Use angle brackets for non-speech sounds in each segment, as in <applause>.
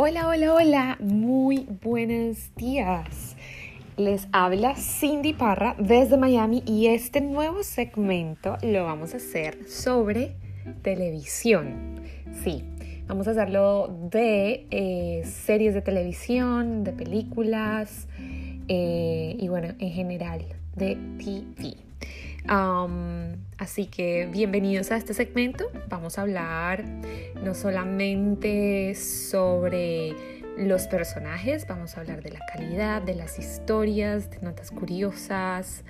Hola, hola, hola, muy buenos días. Les habla Cindy Parra desde Miami y este nuevo segmento lo vamos a hacer sobre televisión. Sí, vamos a hacerlo de eh, series de televisión, de películas eh, y bueno, en general de TV. Así que bienvenidos a este segmento. Vamos a hablar no solamente sobre los personajes, vamos a hablar de la calidad, de las historias, de notas curiosas,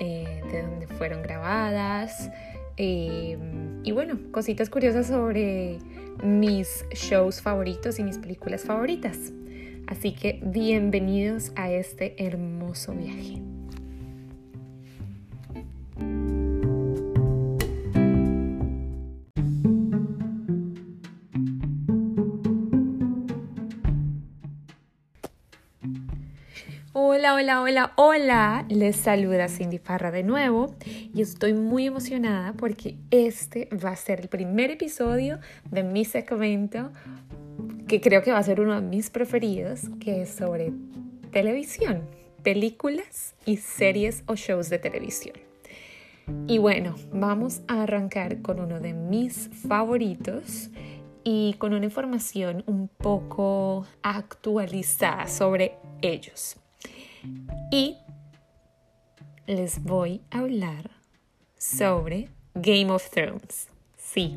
eh, de dónde fueron grabadas. Em, y bueno, cositas curiosas sobre mis shows favoritos y mis películas favoritas. Así que bienvenidos a este hermoso viaje. Hola, hola, hola. Les saluda Cindy Parra de nuevo y estoy muy emocionada porque este va a ser el primer episodio de mi segmento que creo que va a ser uno de mis preferidos, que es sobre televisión, películas y series o shows de televisión. Y bueno, vamos a arrancar con uno de mis favoritos y con una información un poco actualizada sobre ellos. Y les voy a hablar sobre Game of Thrones. Sí,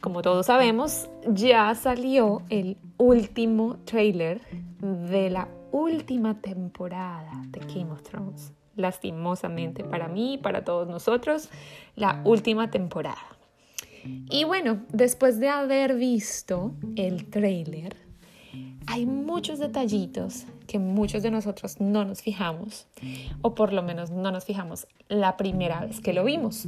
como todos sabemos, ya salió el último trailer de la última temporada de Game of Thrones. Lastimosamente para mí y para todos nosotros, la última temporada. Y bueno, después de haber visto el trailer, hay muchos detallitos que muchos de nosotros no nos fijamos, o por lo menos no nos fijamos la primera vez que lo vimos.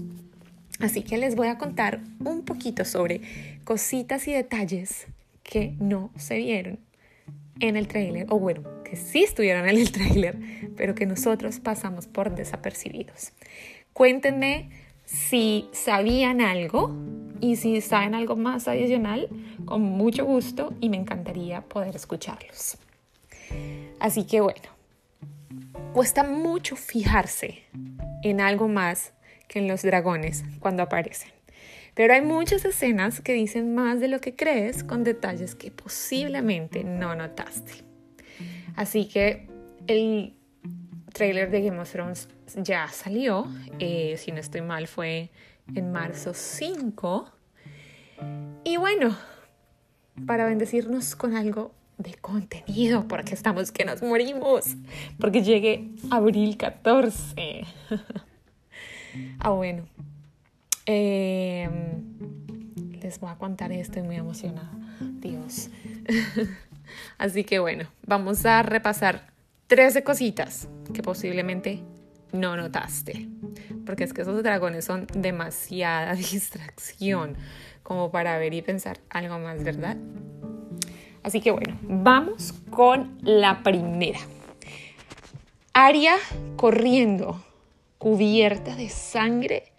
Así que les voy a contar un poquito sobre cositas y detalles que no se vieron en el tráiler, o bueno, que sí estuvieron en el tráiler, pero que nosotros pasamos por desapercibidos. Cuéntenme si sabían algo y si saben algo más adicional, con mucho gusto y me encantaría poder escucharlos. Así que bueno, cuesta mucho fijarse en algo más que en los dragones cuando aparecen. Pero hay muchas escenas que dicen más de lo que crees con detalles que posiblemente no notaste. Así que el trailer de Game of Thrones ya salió, eh, si no estoy mal fue en marzo 5. Y bueno, para bendecirnos con algo de contenido, porque estamos que nos morimos, porque llegue abril 14. <laughs> ah, bueno. Em, les voy a contar y estoy muy emocionada. Dios. <laughs> Así que bueno, vamos a repasar 13 cositas que posiblemente no notaste. Porque es que esos dragones son demasiada <laughs> distracción como para ver y pensar algo más, ¿verdad? Así que bueno, vamos con la primera. Aria corriendo, cubierta de sangre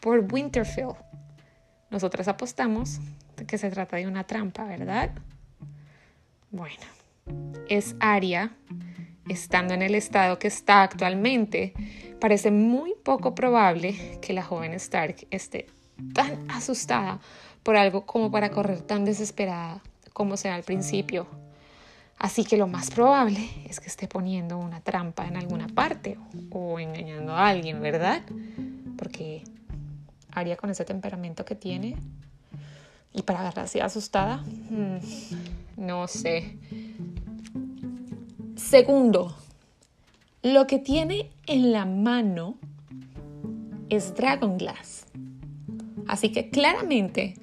por Winterfell. Nosotras apostamos que se trata de una trampa, ¿verdad? Bueno, es Aria estando en el estado que está actualmente. Parece muy poco probable que la joven Stark esté tan asustada por algo como para correr tan desesperada como sea al principio. Así que lo más probable es que esté poniendo una trampa en alguna parte o, engañando a alguien, ¿verdad? Porque haría con ese temperamento que tiene y para verla así asustada, mm, no sé. Segundo, lo que tiene en la mano es Dragon Glass. Así que claramente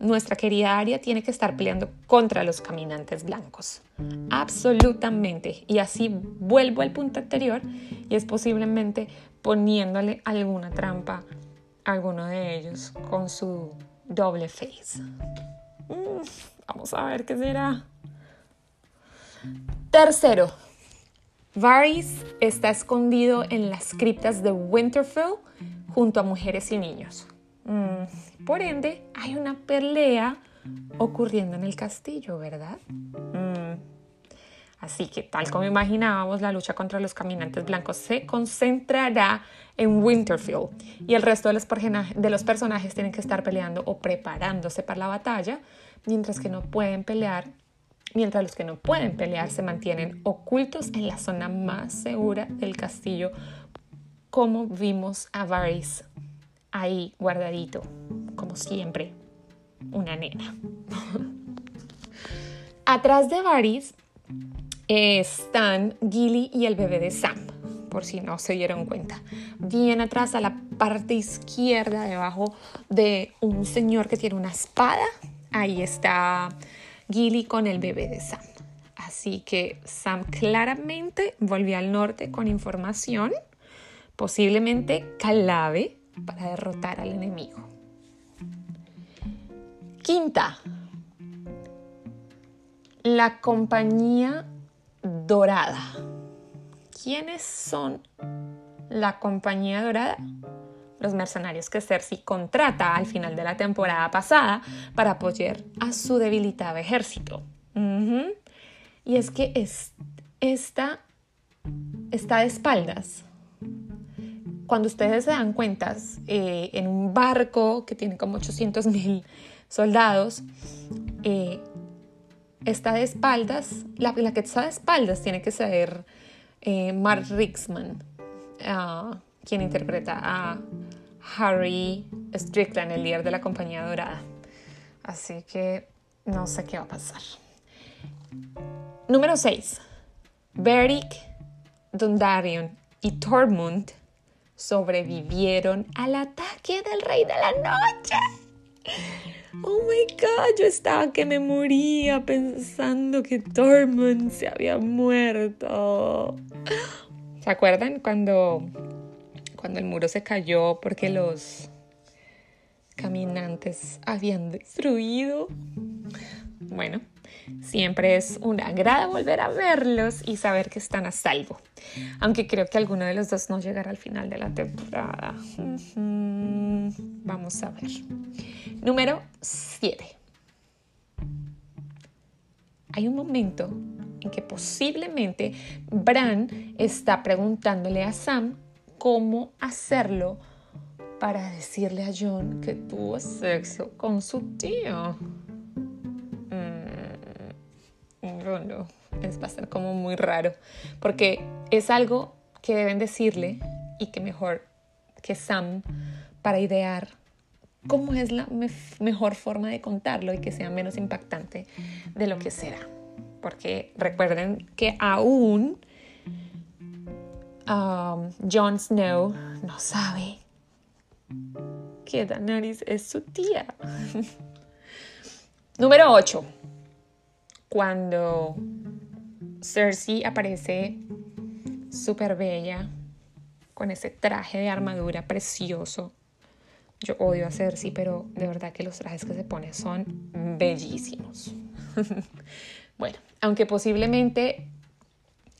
nuestra querida Aria tiene que estar peleando contra los caminantes blancos. Absolutamente. Y así vuelvo al punto anterior y es posiblemente poniéndole alguna trampa a alguno de ellos con su doble face. Mm, vamos a ver qué será. Tercero, Varys está escondido en las criptas de Winterfell junto a mujeres y niños. Mm, por ende, hay una pelea ocurriendo en el castillo, ¿verdad? Mm. Así que, tal como imaginábamos, la lucha contra los caminantes blancos se concentrará en Winterfell y el resto de los, de los personajes tienen que estar peleando o preparándose para la batalla, mientras que no pueden pelear, mientras los que no pueden pelear se mantienen ocultos en la zona más segura del castillo, como vimos a Varys ahí guardadito, como siempre, una nena. <laughs> Atrás de Varys están Gilly y el bebé de Sam, por si no se dieron cuenta. Bien atrás a la parte izquierda, debajo de un señor que tiene una espada, ahí está Gilly con el bebé de Sam. Así que Sam claramente volvió al norte con información, posiblemente clave para derrotar al enemigo. Quinta, la compañía dorada. ¿Quiénes son la compañía dorada? Los mercenarios que Cersei contrata al final de la temporada pasada para apoyar a su debilitado ejército. Y es que es, esta está de espaldas. Cuando ustedes se dan cuenta, eh, en un barco que tiene como 800 mil soldados, eh, está de espaldas, la, que está de espaldas tiene que ser eh, Mark Rixman, ah, quien interpreta a Harry Strickland, el líder de la compañía dorada. Así que no sé qué va a pasar. Número 6. Beric, Dundarion y Tormund sobrevivieron al ataque del Rey de la Noche. Oh my god, yo estaba que me moría pensando que Tormund se había muerto. ¿Se acuerdan cuando, cuando el muro se cayó porque los caminantes habían destruido? Bueno, Siempre es una agrada volver a verlos y saber que están a salvo. Aunque creo que alguno de los dos no llegará al final de la temporada. Vamos a ver. Número 7. Hay un momento en que posiblemente Bran está preguntándole a Sam cómo hacerlo para decirle a John que tuvo sexo con su tío no, es, va a ser como muy raro, porque es algo que deben decirle y que mejor que Sam para idear cómo es la mejor forma de contarlo y que sea menos impactante de lo que será. Porque recuerden que aún um, Jon Snow no sabe que Daenerys es su tía. <laughs> Número 8 cuando Cersei aparece súper bella, con ese traje de armadura precioso. Yo odio a Cersei, pero de verdad que los trajes que se pone son bellísimos. <laughs> bueno, aunque posiblemente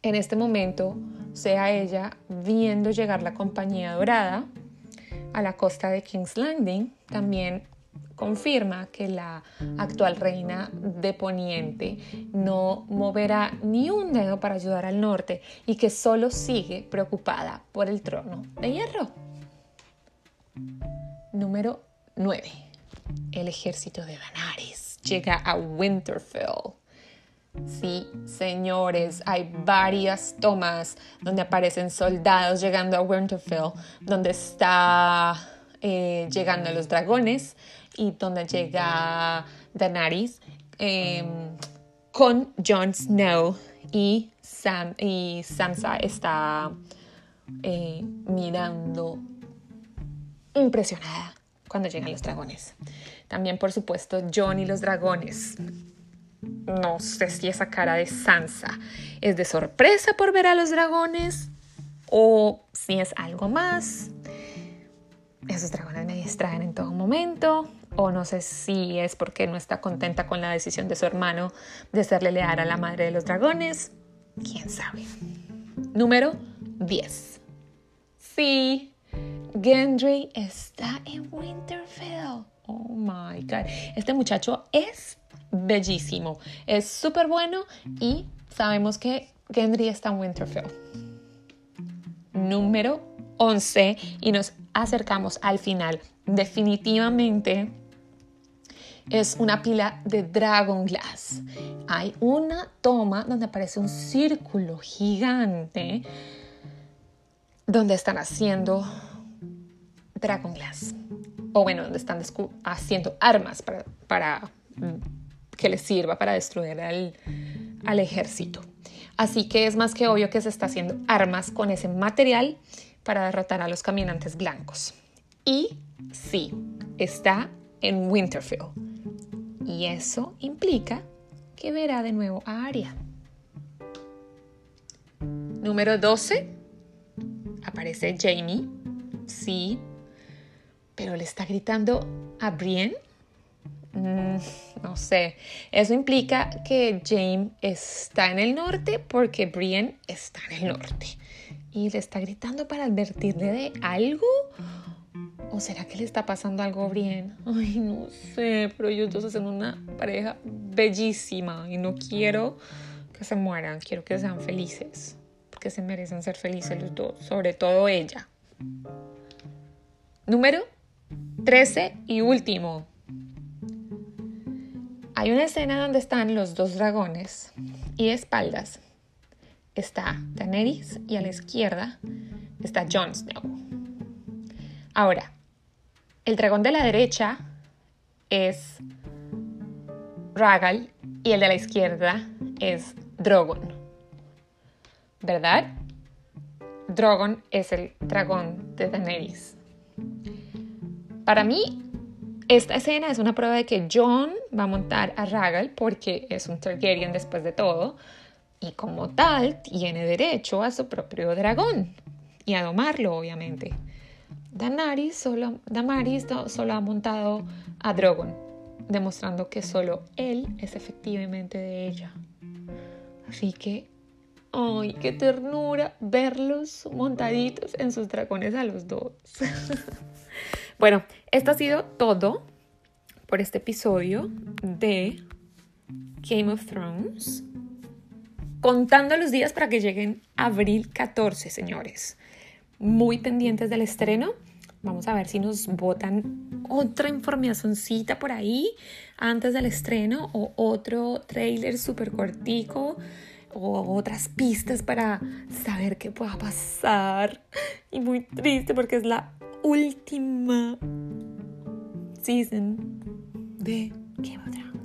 en este momento sea ella viendo llegar la compañía dorada a la costa de King's Landing, también confirma que la actual reina de Poniente no moverá ni un dedo para ayudar al norte y que solo sigue preocupada por el trono de hierro. Número 9. El ejército de Daenerys llega a Winterfell. Sí, señores, hay varias tomas donde aparecen soldados llegando a Winterfell, donde está eh, llegando los dragones, y donde llega Daenerys em, con Jon Snow y, Sam, y Sansa está eh, mirando impresionada cuando llegan los dragones. También, por supuesto, Jon y los dragones. No sé si esa cara de Sansa es de sorpresa por ver a los dragones o si es algo más. Esos dragones me distraen en todo momento o no sé si es porque no está contenta con la decisión de su hermano de serle leal a la madre de los dragones. ¿Quién sabe? Número 10. Sí, Gendry está en Winterfell. Oh my god. Este muchacho es bellísimo. Es súper bueno y sabemos que Gendry está en Winterfell. Número 11 y nos acercamos al final. Definitivamente es una pila de Dragon Glass. Hay una toma donde aparece un círculo gigante donde están haciendo Dragon Glass. O bueno, donde están haciendo armas para, para que les sirva para destruir al, al ejército. Así que es más que obvio que se está haciendo armas con ese material para derrotar a los caminantes blancos. Y sí, está en Winterfell. Y eso implica que verá de nuevo a Arya. Número 12. Aparece Jamie. Sí. Pero le está gritando a Brienne. Mm, no sé. Eso implica que Jaime está en el norte porque Brienne está en el norte. Y le está gritando para advertirle de algo. ¿O será que le está pasando algo bien? Ay, no sé, pero ellos dos hacen una pareja bellísima y no quiero que se mueran, quiero que sean felices, porque se merecen ser felices los dos, sobre todo ella. Número 13 y último. Hay una escena donde están los dos dragones y de espaldas está Daenerys y a la izquierda está Jon Snow. Ahora, el dragón de la derecha es Ragal y el de la izquierda es Drogon. ¿Verdad? Drogon es el dragón de Daenerys. Para mí, esta escena es una prueba de que Jon va a montar a Ragal porque es un Targaryen después de todo y como tal tiene derecho a su propio dragón y a domarlo, obviamente. Damaris solo, solo ha montado a Drogon, demostrando que solo él es efectivamente de ella. Así que, ¡ay, qué ternura verlos montaditos en sus dragones a los dos! <laughs> bueno, esto ha sido todo por este episodio de Game of Thrones. Contando los días para que lleguen abril 14, señores. Muy pendientes del estreno Vamos a ver si nos botan otra informacióncita por ahí antes del estreno o otro trailer súper cortico o otras pistas para saber qué pueda pasar. Y muy triste porque es la última season de Game.